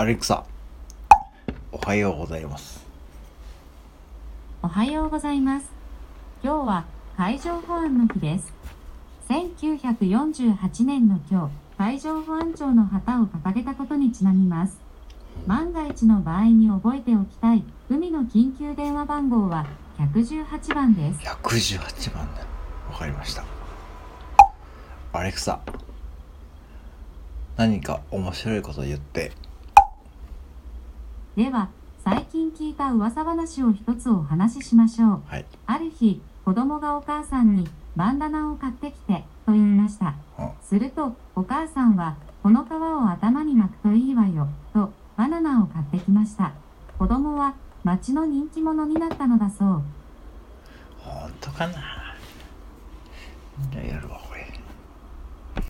アレクサ、おはようございます。おはようございます。今日は海上保安の日です。1948年の今日、海上保安庁の旗を掲げたことにちなみます。万が一の場合に覚えておきたい海の緊急電話番号は118番です。118番だ。わかりました。アレクサ、何か面白いこと言って。では、最近聞いた噂話を一つお話ししましょう。はい。ある日、子供がお母さんにバンダナを買ってきてと言いました。うんすると、お母さんは、この皮を頭に巻くといいわよ、とバナナを買ってきました。子供は町の人気者になったのだそう。本当かなやるわ。